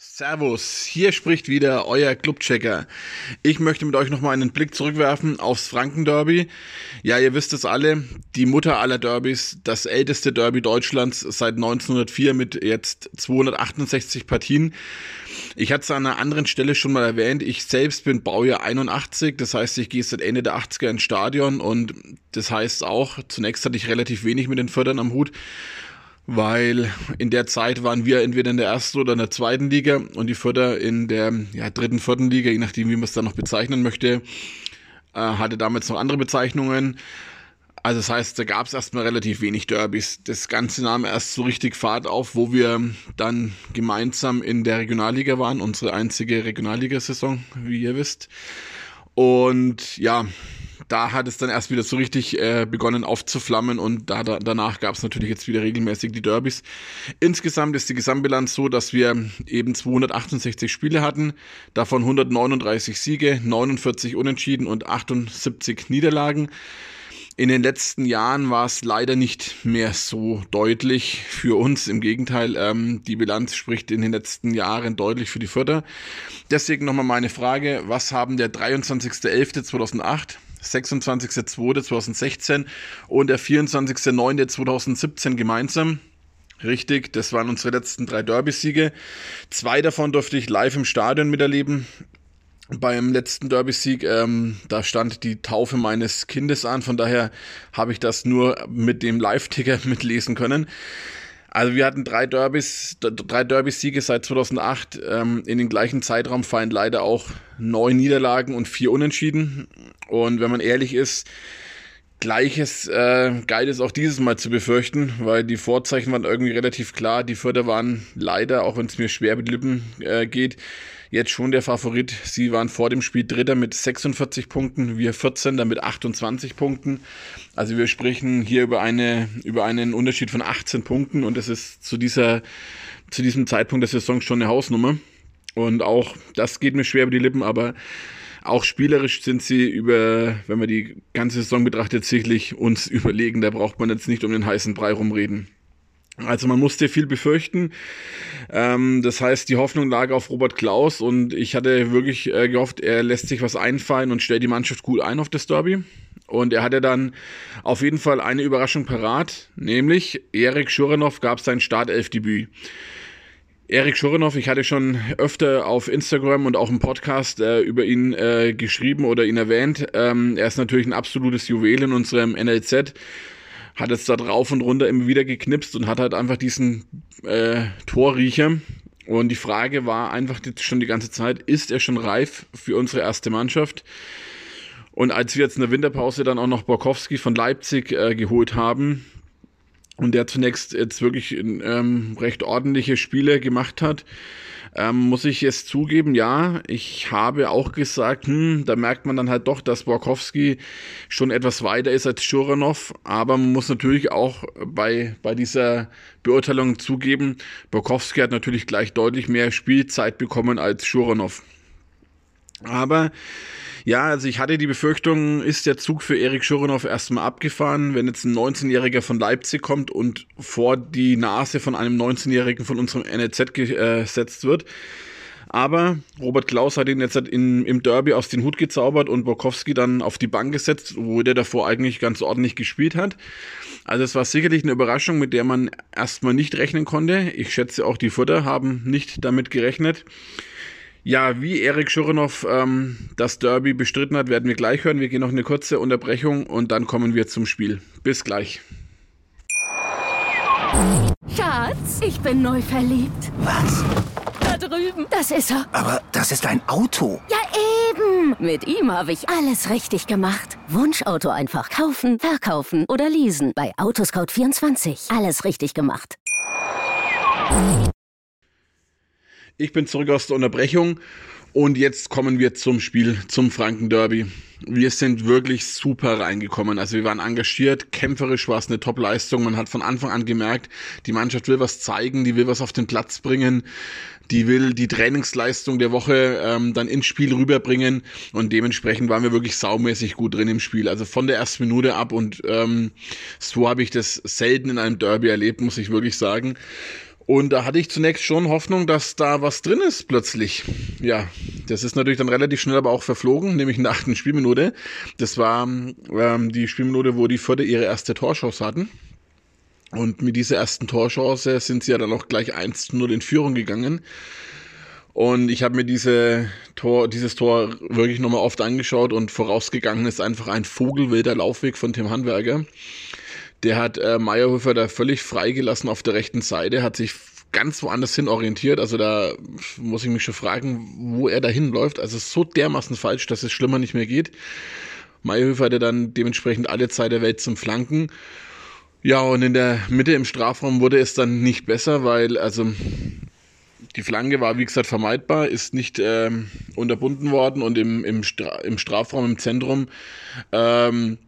Servus, hier spricht wieder euer Clubchecker. Ich möchte mit euch nochmal einen Blick zurückwerfen aufs Franken-Derby. Ja, ihr wisst es alle, die Mutter aller Derbys, das älteste Derby Deutschlands seit 1904 mit jetzt 268 Partien. Ich hatte es an einer anderen Stelle schon mal erwähnt, ich selbst bin Baujahr 81, das heißt, ich gehe seit Ende der 80er ins Stadion und das heißt auch, zunächst hatte ich relativ wenig mit den Fördern am Hut weil in der Zeit waren wir entweder in der ersten oder in der zweiten Liga und die Förder in der ja, dritten, vierten Liga, je nachdem, wie man es dann noch bezeichnen möchte, äh, hatte damals noch andere Bezeichnungen. Also das heißt, da gab es erstmal relativ wenig Derbys. Das Ganze nahm erst so richtig Fahrt auf, wo wir dann gemeinsam in der Regionalliga waren, unsere einzige Regionalligasaison, wie ihr wisst. Und ja, da hat es dann erst wieder so richtig äh, begonnen aufzuflammen und da, da danach gab es natürlich jetzt wieder regelmäßig die Derbys. Insgesamt ist die Gesamtbilanz so, dass wir eben 268 Spiele hatten, davon 139 Siege, 49 Unentschieden und 78 Niederlagen. In den letzten Jahren war es leider nicht mehr so deutlich für uns. Im Gegenteil, ähm, die Bilanz spricht in den letzten Jahren deutlich für die Förder. Deswegen nochmal meine Frage, was haben der 23.11.2008 26.02.2016 und der 24.09.2017 gemeinsam. Richtig, das waren unsere letzten drei Derby-Siege. Zwei davon durfte ich live im Stadion miterleben. Beim letzten Derby-Sieg, ähm, da stand die Taufe meines Kindes an, von daher habe ich das nur mit dem Live-Ticker mitlesen können. Also wir hatten drei Derbys, drei Derby-Siege seit 2008. Ähm, in den gleichen Zeitraum fallen leider auch neun Niederlagen und vier Unentschieden. Und wenn man ehrlich ist, Gleiches äh, galt es auch dieses Mal zu befürchten, weil die Vorzeichen waren irgendwie relativ klar. Die Förder waren leider, auch wenn es mir schwer mit Lippen äh, geht, jetzt schon der Favorit. Sie waren vor dem Spiel Dritter mit 46 Punkten, wir 14. mit 28 Punkten. Also wir sprechen hier über eine über einen Unterschied von 18 Punkten und das ist zu dieser zu diesem Zeitpunkt der Saison schon eine Hausnummer. Und auch das geht mir schwer über die Lippen, aber auch spielerisch sind sie über, wenn man die ganze Saison betrachtet, sicherlich uns überlegen. Da braucht man jetzt nicht um den heißen Brei rumreden. Also man musste viel befürchten. Ähm, das heißt, die Hoffnung lag auf Robert Klaus und ich hatte wirklich äh, gehofft, er lässt sich was einfallen und stellt die Mannschaft gut ein auf das Derby. Und er hatte dann auf jeden Fall eine Überraschung parat, nämlich Erik Schuranov gab sein Startelfdebüt. Erik Schuranov, ich hatte schon öfter auf Instagram und auch im Podcast äh, über ihn äh, geschrieben oder ihn erwähnt. Ähm, er ist natürlich ein absolutes Juwel in unserem NLZ hat jetzt da drauf und runter immer wieder geknipst und hat halt einfach diesen äh, Torriecher. Und die Frage war einfach jetzt schon die ganze Zeit, ist er schon reif für unsere erste Mannschaft? Und als wir jetzt in der Winterpause dann auch noch Borkowski von Leipzig äh, geholt haben und der zunächst jetzt wirklich ähm, recht ordentliche Spiele gemacht hat, ähm, muss ich es zugeben, ja, ich habe auch gesagt, hm, da merkt man dann halt doch, dass Borkowski schon etwas weiter ist als Schuranov, aber man muss natürlich auch bei, bei dieser Beurteilung zugeben, Borkowski hat natürlich gleich deutlich mehr Spielzeit bekommen als Schuranov. Aber ja, also ich hatte die Befürchtung, ist der Zug für Erik Schurinov erstmal abgefahren, wenn jetzt ein 19-Jähriger von Leipzig kommt und vor die Nase von einem 19-Jährigen von unserem NLZ gesetzt wird. Aber Robert Klaus hat ihn jetzt halt in, im Derby aus dem Hut gezaubert und Borkowski dann auf die Bank gesetzt, wo der davor eigentlich ganz ordentlich gespielt hat. Also es war sicherlich eine Überraschung, mit der man erstmal nicht rechnen konnte. Ich schätze auch die Futter haben nicht damit gerechnet. Ja, wie Erik Schurinov ähm, das Derby bestritten hat, werden wir gleich hören. Wir gehen noch eine kurze Unterbrechung und dann kommen wir zum Spiel. Bis gleich. Schatz, ich bin neu verliebt. Was? Da drüben. Das ist er. Aber das ist ein Auto. Ja, eben. Mit ihm habe ich alles richtig gemacht. Wunschauto einfach kaufen, verkaufen oder leasen. Bei Autoscout24. Alles richtig gemacht. Ich bin zurück aus der Unterbrechung und jetzt kommen wir zum Spiel, zum Franken Derby. Wir sind wirklich super reingekommen. Also wir waren engagiert, kämpferisch war es eine Top-Leistung. Man hat von Anfang an gemerkt, die Mannschaft will was zeigen, die will was auf den Platz bringen, die will die Trainingsleistung der Woche ähm, dann ins Spiel rüberbringen und dementsprechend waren wir wirklich saumäßig gut drin im Spiel. Also von der ersten Minute ab und ähm, so habe ich das selten in einem Derby erlebt, muss ich wirklich sagen. Und da hatte ich zunächst schon Hoffnung, dass da was drin ist plötzlich. Ja, das ist natürlich dann relativ schnell aber auch verflogen, nämlich in der achten Spielminute. Das war ähm, die Spielminute, wo die Förder ihre erste Torchance hatten. Und mit dieser ersten Torchance sind sie ja dann auch gleich 1-0 in Führung gegangen. Und ich habe mir diese Tor, dieses Tor wirklich nochmal oft angeschaut und vorausgegangen ist einfach ein vogelwilder Laufweg von Tim Handwerker. Der hat äh, Meyerhofer da völlig freigelassen auf der rechten Seite, hat sich ganz woanders hin orientiert. Also da muss ich mich schon fragen, wo er da hinläuft. Also so dermaßen falsch, dass es schlimmer nicht mehr geht. Meyerhofer hatte dann dementsprechend alle Zeit der Welt zum Flanken. Ja, und in der Mitte im Strafraum wurde es dann nicht besser, weil also die Flanke war, wie gesagt, vermeidbar, ist nicht ähm, unterbunden worden und im, im, Stra im Strafraum im Zentrum ähm,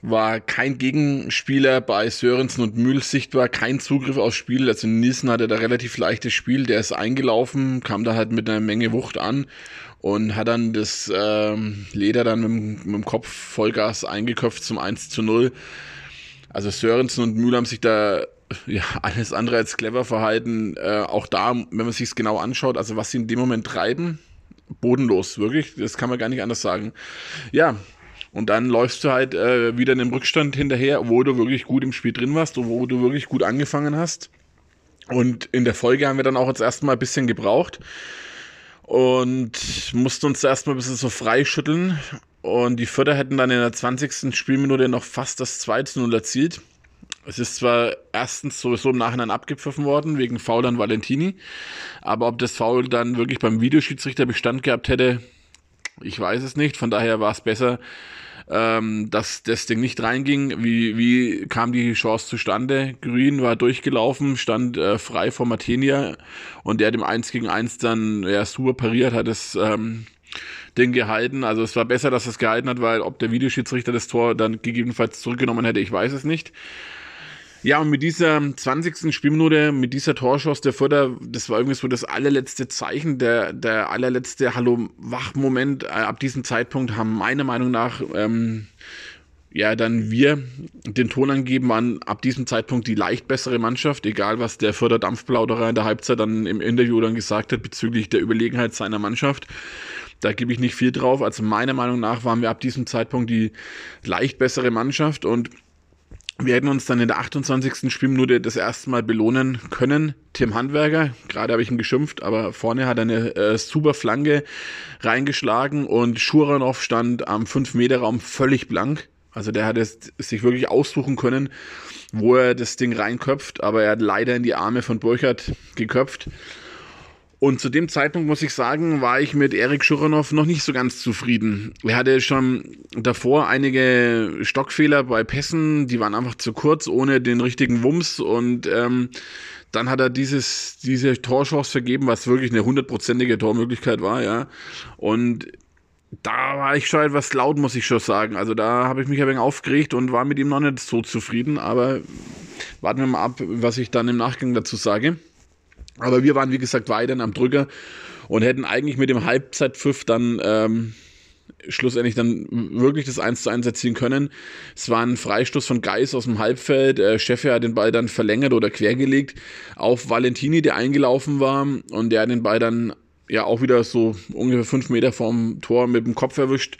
war kein Gegenspieler bei Sörensen und Mühl sichtbar, kein Zugriff aufs Spiel. Also Nielsen hatte da relativ leichtes Spiel, der ist eingelaufen, kam da halt mit einer Menge Wucht an und hat dann das ähm, Leder dann mit, mit dem Kopf Vollgas eingeköpft zum 1 zu 0. Also Sörensen und Mühl haben sich da ja, alles andere als clever verhalten. Äh, auch da, wenn man sich es genau anschaut, also was sie in dem Moment treiben, bodenlos, wirklich, das kann man gar nicht anders sagen. Ja, und dann läufst du halt äh, wieder in dem Rückstand hinterher, wo du wirklich gut im Spiel drin warst und wo du wirklich gut angefangen hast. Und in der Folge haben wir dann auch jetzt erstmal ein bisschen gebraucht und mussten uns erstmal ein bisschen so freischütteln. Und die Förder hätten dann in der 20. Spielminute noch fast das 2 0 erzielt. Es ist zwar erstens sowieso im Nachhinein abgepfiffen worden, wegen Foul an Valentini, aber ob das Foul dann wirklich beim Videoschiedsrichter Bestand gehabt hätte, ich weiß es nicht. Von daher war es besser, ähm, dass das Ding nicht reinging. Wie, wie kam die Chance zustande? Green war durchgelaufen, stand äh, frei vor Martinia und der im 1 gegen 1 dann ja, super pariert, hat es ähm, Ding gehalten. Also es war besser, dass es gehalten hat, weil ob der Videoschiedsrichter das Tor dann gegebenenfalls zurückgenommen hätte, ich weiß es nicht. Ja, und mit dieser 20. Spielminute, mit dieser Torschuss der Förder, das war irgendwie so das allerletzte Zeichen, der, der allerletzte Hallo-Wach-Moment. Äh, ab diesem Zeitpunkt haben meiner Meinung nach, ähm, ja, dann wir den Ton angeben, waren ab diesem Zeitpunkt die leicht bessere Mannschaft, egal was der Förderdampfplauderer in der Halbzeit dann im Interview dann gesagt hat bezüglich der Überlegenheit seiner Mannschaft. Da gebe ich nicht viel drauf. Also meiner Meinung nach waren wir ab diesem Zeitpunkt die leicht bessere Mannschaft und wir hätten uns dann in der 28. Spielminute das erste Mal belohnen können. Tim Handwerker, gerade habe ich ihn geschimpft, aber vorne hat er eine äh, super Flanke reingeschlagen und Schuranov stand am 5-Meter-Raum völlig blank. Also der hat es sich wirklich aussuchen können, wo er das Ding reinköpft, aber er hat leider in die Arme von Burkhardt geköpft. Und zu dem Zeitpunkt muss ich sagen, war ich mit Erik Schuranov noch nicht so ganz zufrieden. Er hatte schon davor einige Stockfehler bei Pässen, die waren einfach zu kurz, ohne den richtigen Wumms. Und ähm, dann hat er dieses, diese Torchance vergeben, was wirklich eine hundertprozentige Tormöglichkeit war, ja. Und da war ich schon etwas laut, muss ich schon sagen. Also da habe ich mich ein wenig aufgeregt und war mit ihm noch nicht so zufrieden. Aber warten wir mal ab, was ich dann im Nachgang dazu sage. Aber wir waren, wie gesagt, weiterhin am Drücker und hätten eigentlich mit dem Halbzeitpfiff dann ähm, schlussendlich dann wirklich das 1 zu 1 erzielen können. Es war ein Freistoß von Geis aus dem Halbfeld. Äh, Scheffe hat den Ball dann verlängert oder quergelegt auf Valentini, der eingelaufen war und der hat den Ball dann ja auch wieder so ungefähr fünf Meter vom Tor mit dem Kopf erwischt.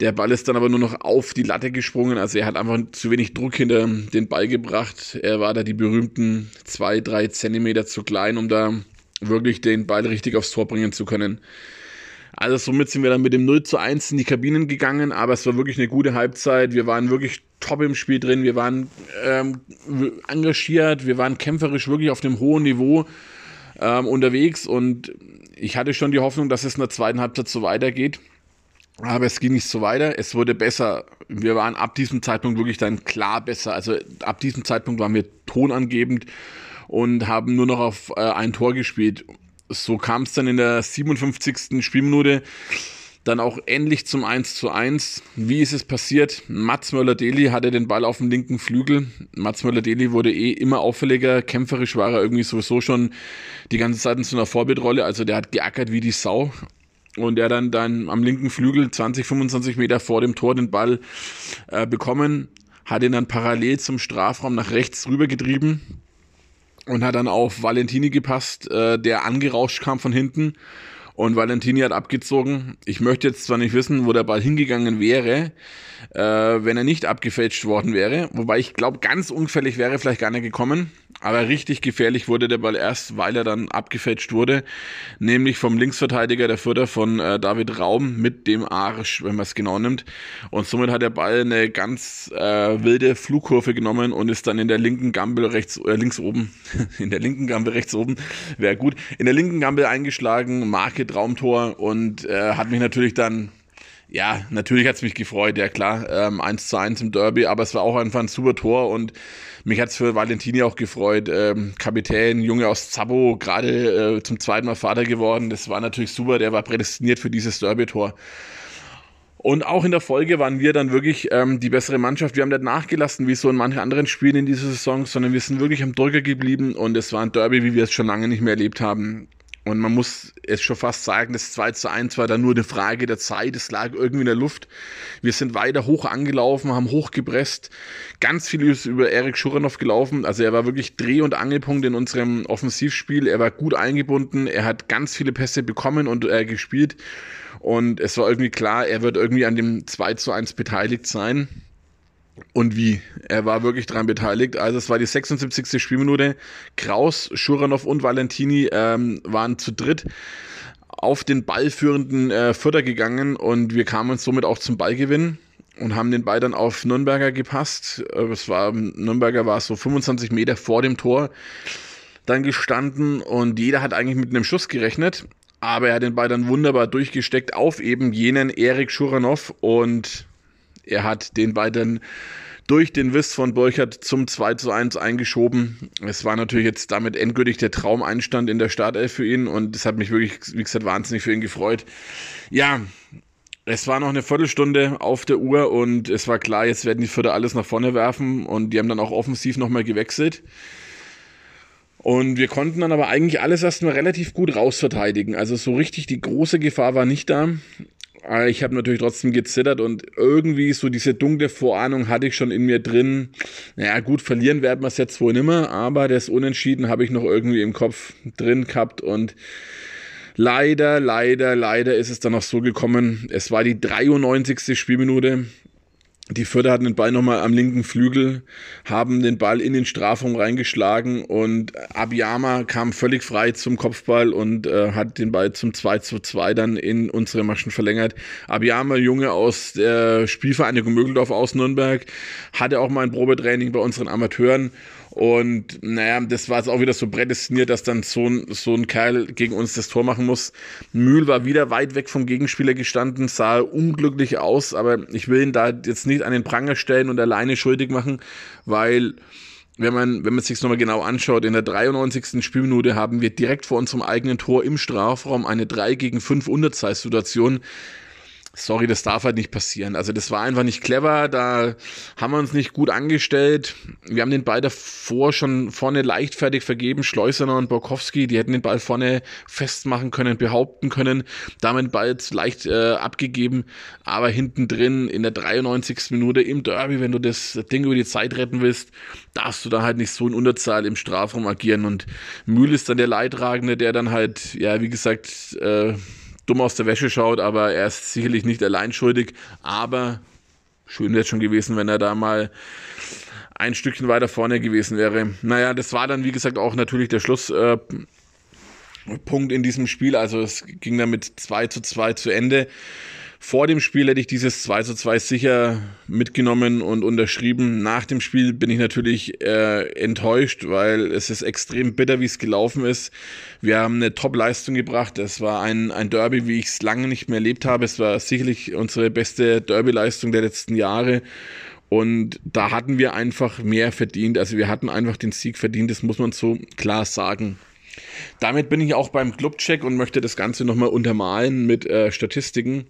Der Ball ist dann aber nur noch auf die Latte gesprungen. Also er hat einfach zu wenig Druck hinter den Ball gebracht. Er war da die berühmten zwei, drei Zentimeter zu klein, um da wirklich den Ball richtig aufs Tor bringen zu können. Also somit sind wir dann mit dem 0 zu 1 in die Kabinen gegangen, aber es war wirklich eine gute Halbzeit. Wir waren wirklich top im Spiel drin, wir waren ähm, engagiert, wir waren kämpferisch wirklich auf dem hohen Niveau ähm, unterwegs und ich hatte schon die Hoffnung, dass es in der zweiten Halbzeit so weitergeht. Aber es ging nicht so weiter. Es wurde besser. Wir waren ab diesem Zeitpunkt wirklich dann klar besser. Also ab diesem Zeitpunkt waren wir tonangebend und haben nur noch auf äh, ein Tor gespielt. So kam es dann in der 57. Spielminute dann auch endlich zum 1 zu 1. Wie ist es passiert? Mats Möller-Deli hatte den Ball auf dem linken Flügel. Mats Möller-Deli wurde eh immer auffälliger. Kämpferisch war er irgendwie sowieso schon die ganze Zeit in so einer Vorbildrolle. Also der hat geackert wie die Sau und er dann, dann am linken Flügel 20, 25 Meter vor dem Tor den Ball äh, bekommen, hat ihn dann parallel zum Strafraum nach rechts rüber getrieben und hat dann auf Valentini gepasst, äh, der angerauscht kam von hinten und Valentini hat abgezogen. Ich möchte jetzt zwar nicht wissen, wo der Ball hingegangen wäre, äh, wenn er nicht abgefälscht worden wäre. Wobei ich glaube, ganz unfällig wäre vielleicht gar nicht gekommen. Aber richtig gefährlich wurde der Ball erst, weil er dann abgefälscht wurde. Nämlich vom Linksverteidiger der Vierter von äh, David Raum mit dem Arsch, wenn man es genau nimmt. Und somit hat der Ball eine ganz äh, wilde Flugkurve genommen und ist dann in der linken Gambel rechts, äh, links oben, in der linken Gambel rechts oben, wäre gut, in der linken Gambel eingeschlagen, Marke Traumtor und äh, hat mich natürlich dann ja, natürlich hat's mich gefreut, ja klar, ähm, 1 zu 1 im Derby, aber es war auch einfach ein super Tor und mich hat's für Valentini auch gefreut. Ähm, Kapitän, Junge aus Zabo, gerade äh, zum zweiten Mal Vater geworden, das war natürlich super, der war prädestiniert für dieses Derby-Tor. Und auch in der Folge waren wir dann wirklich ähm, die bessere Mannschaft. Wir haben nicht nachgelassen, wie so in manchen anderen Spielen in dieser Saison, sondern wir sind wirklich am Drücker geblieben und es war ein Derby, wie wir es schon lange nicht mehr erlebt haben. Und man muss es schon fast sagen, das 2 zu 1 war dann nur eine Frage der Zeit. Es lag irgendwie in der Luft. Wir sind weiter hoch angelaufen, haben hochgepresst. Ganz viel ist über Erik Schuranov gelaufen. Also er war wirklich Dreh- und Angelpunkt in unserem Offensivspiel. Er war gut eingebunden. Er hat ganz viele Pässe bekommen und äh, gespielt. Und es war irgendwie klar, er wird irgendwie an dem 2 zu 1 beteiligt sein und wie. Er war wirklich daran beteiligt. Also es war die 76. Spielminute. Kraus, Schuranov und Valentini ähm, waren zu dritt auf den ballführenden äh, Vierter gegangen und wir kamen somit auch zum Ballgewinn und haben den Ball dann auf Nürnberger gepasst. Äh, es war, Nürnberger war so 25 Meter vor dem Tor dann gestanden und jeder hat eigentlich mit einem Schuss gerechnet. Aber er hat den Ball dann wunderbar durchgesteckt auf eben jenen Erik Schuranov und er hat den beiden durch den Wiss von Burchard zum 2 zu 1 eingeschoben. Es war natürlich jetzt damit endgültig der Traumeinstand in der Startelf für ihn und es hat mich wirklich, wie gesagt, wahnsinnig für ihn gefreut. Ja, es war noch eine Viertelstunde auf der Uhr und es war klar, jetzt werden die Vierter alles nach vorne werfen und die haben dann auch offensiv nochmal gewechselt. Und wir konnten dann aber eigentlich alles erstmal relativ gut rausverteidigen. Also so richtig die große Gefahr war nicht da. Aber ich habe natürlich trotzdem gezittert und irgendwie so diese dunkle Vorahnung hatte ich schon in mir drin. Naja, gut, verlieren werden wir es jetzt wohl nimmer, aber das Unentschieden habe ich noch irgendwie im Kopf drin gehabt und leider, leider, leider ist es dann noch so gekommen. Es war die 93. Spielminute. Die Förder hatten den Ball nochmal am linken Flügel, haben den Ball in den Strafraum reingeschlagen und Abiyama kam völlig frei zum Kopfball und äh, hat den Ball zum 2 zu 2 dann in unsere Maschen verlängert. Abiyama, Junge aus der Spielvereinigung Mögeldorf aus Nürnberg, hatte auch mal ein Probetraining bei unseren Amateuren und naja, das war jetzt auch wieder so prädestiniert, dass dann so ein, so ein Kerl gegen uns das Tor machen muss. Mühl war wieder weit weg vom Gegenspieler gestanden, sah unglücklich aus, aber ich will ihn da jetzt nicht an den Pranger stellen und alleine schuldig machen, weil wenn man, wenn man sich nochmal genau anschaut, in der 93. Spielminute haben wir direkt vor unserem eigenen Tor im Strafraum eine 3 gegen 5 Unterzahlsituation sorry, das darf halt nicht passieren. Also das war einfach nicht clever, da haben wir uns nicht gut angestellt. Wir haben den Ball davor schon vorne leichtfertig vergeben, Schleusener und Borkowski, die hätten den Ball vorne festmachen können, behaupten können, damit den Ball leicht äh, abgegeben, aber hinten drin in der 93. Minute im Derby, wenn du das Ding über die Zeit retten willst, darfst du da halt nicht so in Unterzahl im Strafraum agieren und Mühl ist dann der Leidtragende, der dann halt, ja, wie gesagt, äh, dumm aus der Wäsche schaut, aber er ist sicherlich nicht allein schuldig. Aber schön wäre es schon gewesen, wenn er da mal ein Stückchen weiter vorne gewesen wäre. Naja, das war dann, wie gesagt, auch natürlich der Schlusspunkt äh, in diesem Spiel. Also es ging dann mit 2 zu 2 zu Ende. Vor dem Spiel hätte ich dieses 2 zu 2 sicher mitgenommen und unterschrieben. Nach dem Spiel bin ich natürlich äh, enttäuscht, weil es ist extrem bitter, wie es gelaufen ist. Wir haben eine Top-Leistung gebracht. Es war ein, ein Derby, wie ich es lange nicht mehr erlebt habe. Es war sicherlich unsere beste Derby-Leistung der letzten Jahre. Und da hatten wir einfach mehr verdient. Also wir hatten einfach den Sieg verdient, das muss man so klar sagen. Damit bin ich auch beim Clubcheck und möchte das Ganze nochmal untermalen mit äh, Statistiken.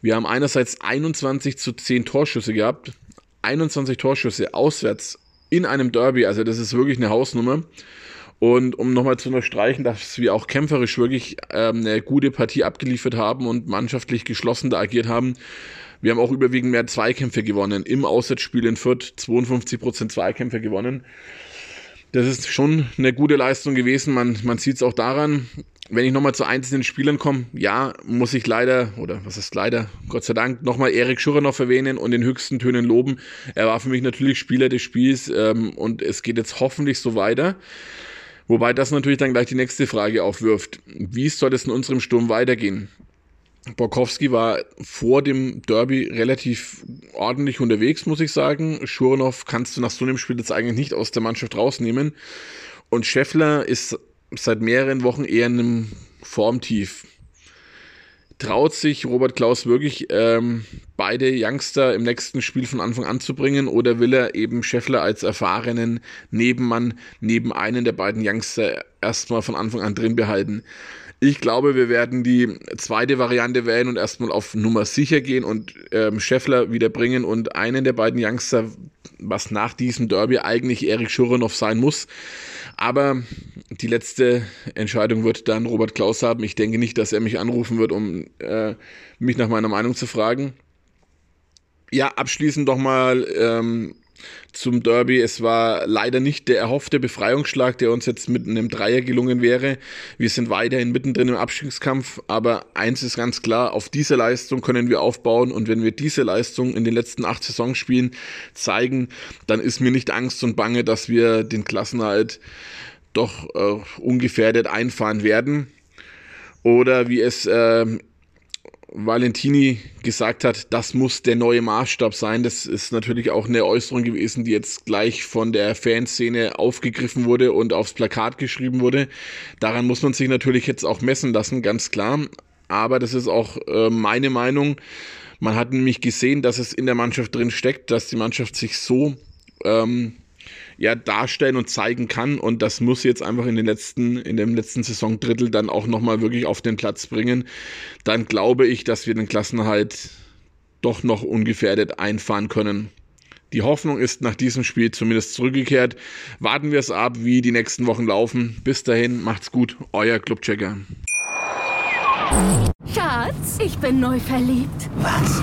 Wir haben einerseits 21 zu 10 Torschüsse gehabt, 21 Torschüsse auswärts in einem Derby, also das ist wirklich eine Hausnummer. Und um nochmal zu unterstreichen, dass wir auch kämpferisch wirklich ähm, eine gute Partie abgeliefert haben und mannschaftlich geschlossen da agiert haben. Wir haben auch überwiegend mehr Zweikämpfe gewonnen. Im Auswärtsspiel in Fürth 52% Zweikämpfe gewonnen. Das ist schon eine gute Leistung gewesen. Man, man sieht es auch daran, wenn ich nochmal zu einzelnen Spielern komme, ja, muss ich leider, oder was ist leider, Gott sei Dank, nochmal Erik Schuranov erwähnen und in höchsten Tönen loben. Er war für mich natürlich Spieler des Spiels ähm, und es geht jetzt hoffentlich so weiter. Wobei das natürlich dann gleich die nächste Frage aufwirft. Wie soll es in unserem Sturm weitergehen? Borkowski war vor dem Derby relativ ordentlich unterwegs, muss ich sagen. Schuranov kannst du nach so einem Spiel jetzt eigentlich nicht aus der Mannschaft rausnehmen. Und Scheffler ist seit mehreren Wochen eher in einem Formtief. Traut sich Robert Klaus wirklich, ähm, beide Youngster im nächsten Spiel von Anfang an zu bringen oder will er eben Scheffler als erfahrenen Nebenmann neben einen der beiden Youngster erstmal von Anfang an drin behalten? Ich glaube, wir werden die zweite Variante wählen und erstmal auf Nummer sicher gehen und ähm, Scheffler wieder bringen und einen der beiden Youngster, was nach diesem Derby eigentlich Erik Schuranov sein muss, aber die letzte Entscheidung wird dann Robert Klaus haben. Ich denke nicht, dass er mich anrufen wird, um äh, mich nach meiner Meinung zu fragen. Ja, abschließend doch mal ähm, zum Derby. Es war leider nicht der erhoffte Befreiungsschlag, der uns jetzt mit einem Dreier gelungen wäre. Wir sind weiterhin mittendrin im Abstiegskampf, aber eins ist ganz klar, auf diese Leistung können wir aufbauen und wenn wir diese Leistung in den letzten acht Saisonspielen zeigen, dann ist mir nicht Angst und Bange, dass wir den Klassenhalt doch äh, ungefährdet einfahren werden. Oder wie es äh, Valentini gesagt hat, das muss der neue Maßstab sein. Das ist natürlich auch eine Äußerung gewesen, die jetzt gleich von der Fanszene aufgegriffen wurde und aufs Plakat geschrieben wurde. Daran muss man sich natürlich jetzt auch messen lassen, ganz klar. Aber das ist auch äh, meine Meinung. Man hat nämlich gesehen, dass es in der Mannschaft drin steckt, dass die Mannschaft sich so ähm, ja darstellen und zeigen kann. Und das muss jetzt einfach in den letzten, in dem letzten Saisondrittel dann auch nochmal wirklich auf den Platz bringen. Dann glaube ich, dass wir den Klassenhalt doch noch ungefährdet einfahren können. Die Hoffnung ist nach diesem Spiel zumindest zurückgekehrt. Warten wir es ab, wie die nächsten Wochen laufen. Bis dahin, macht's gut, euer Clubchecker. Schatz, ich bin neu verliebt. Was?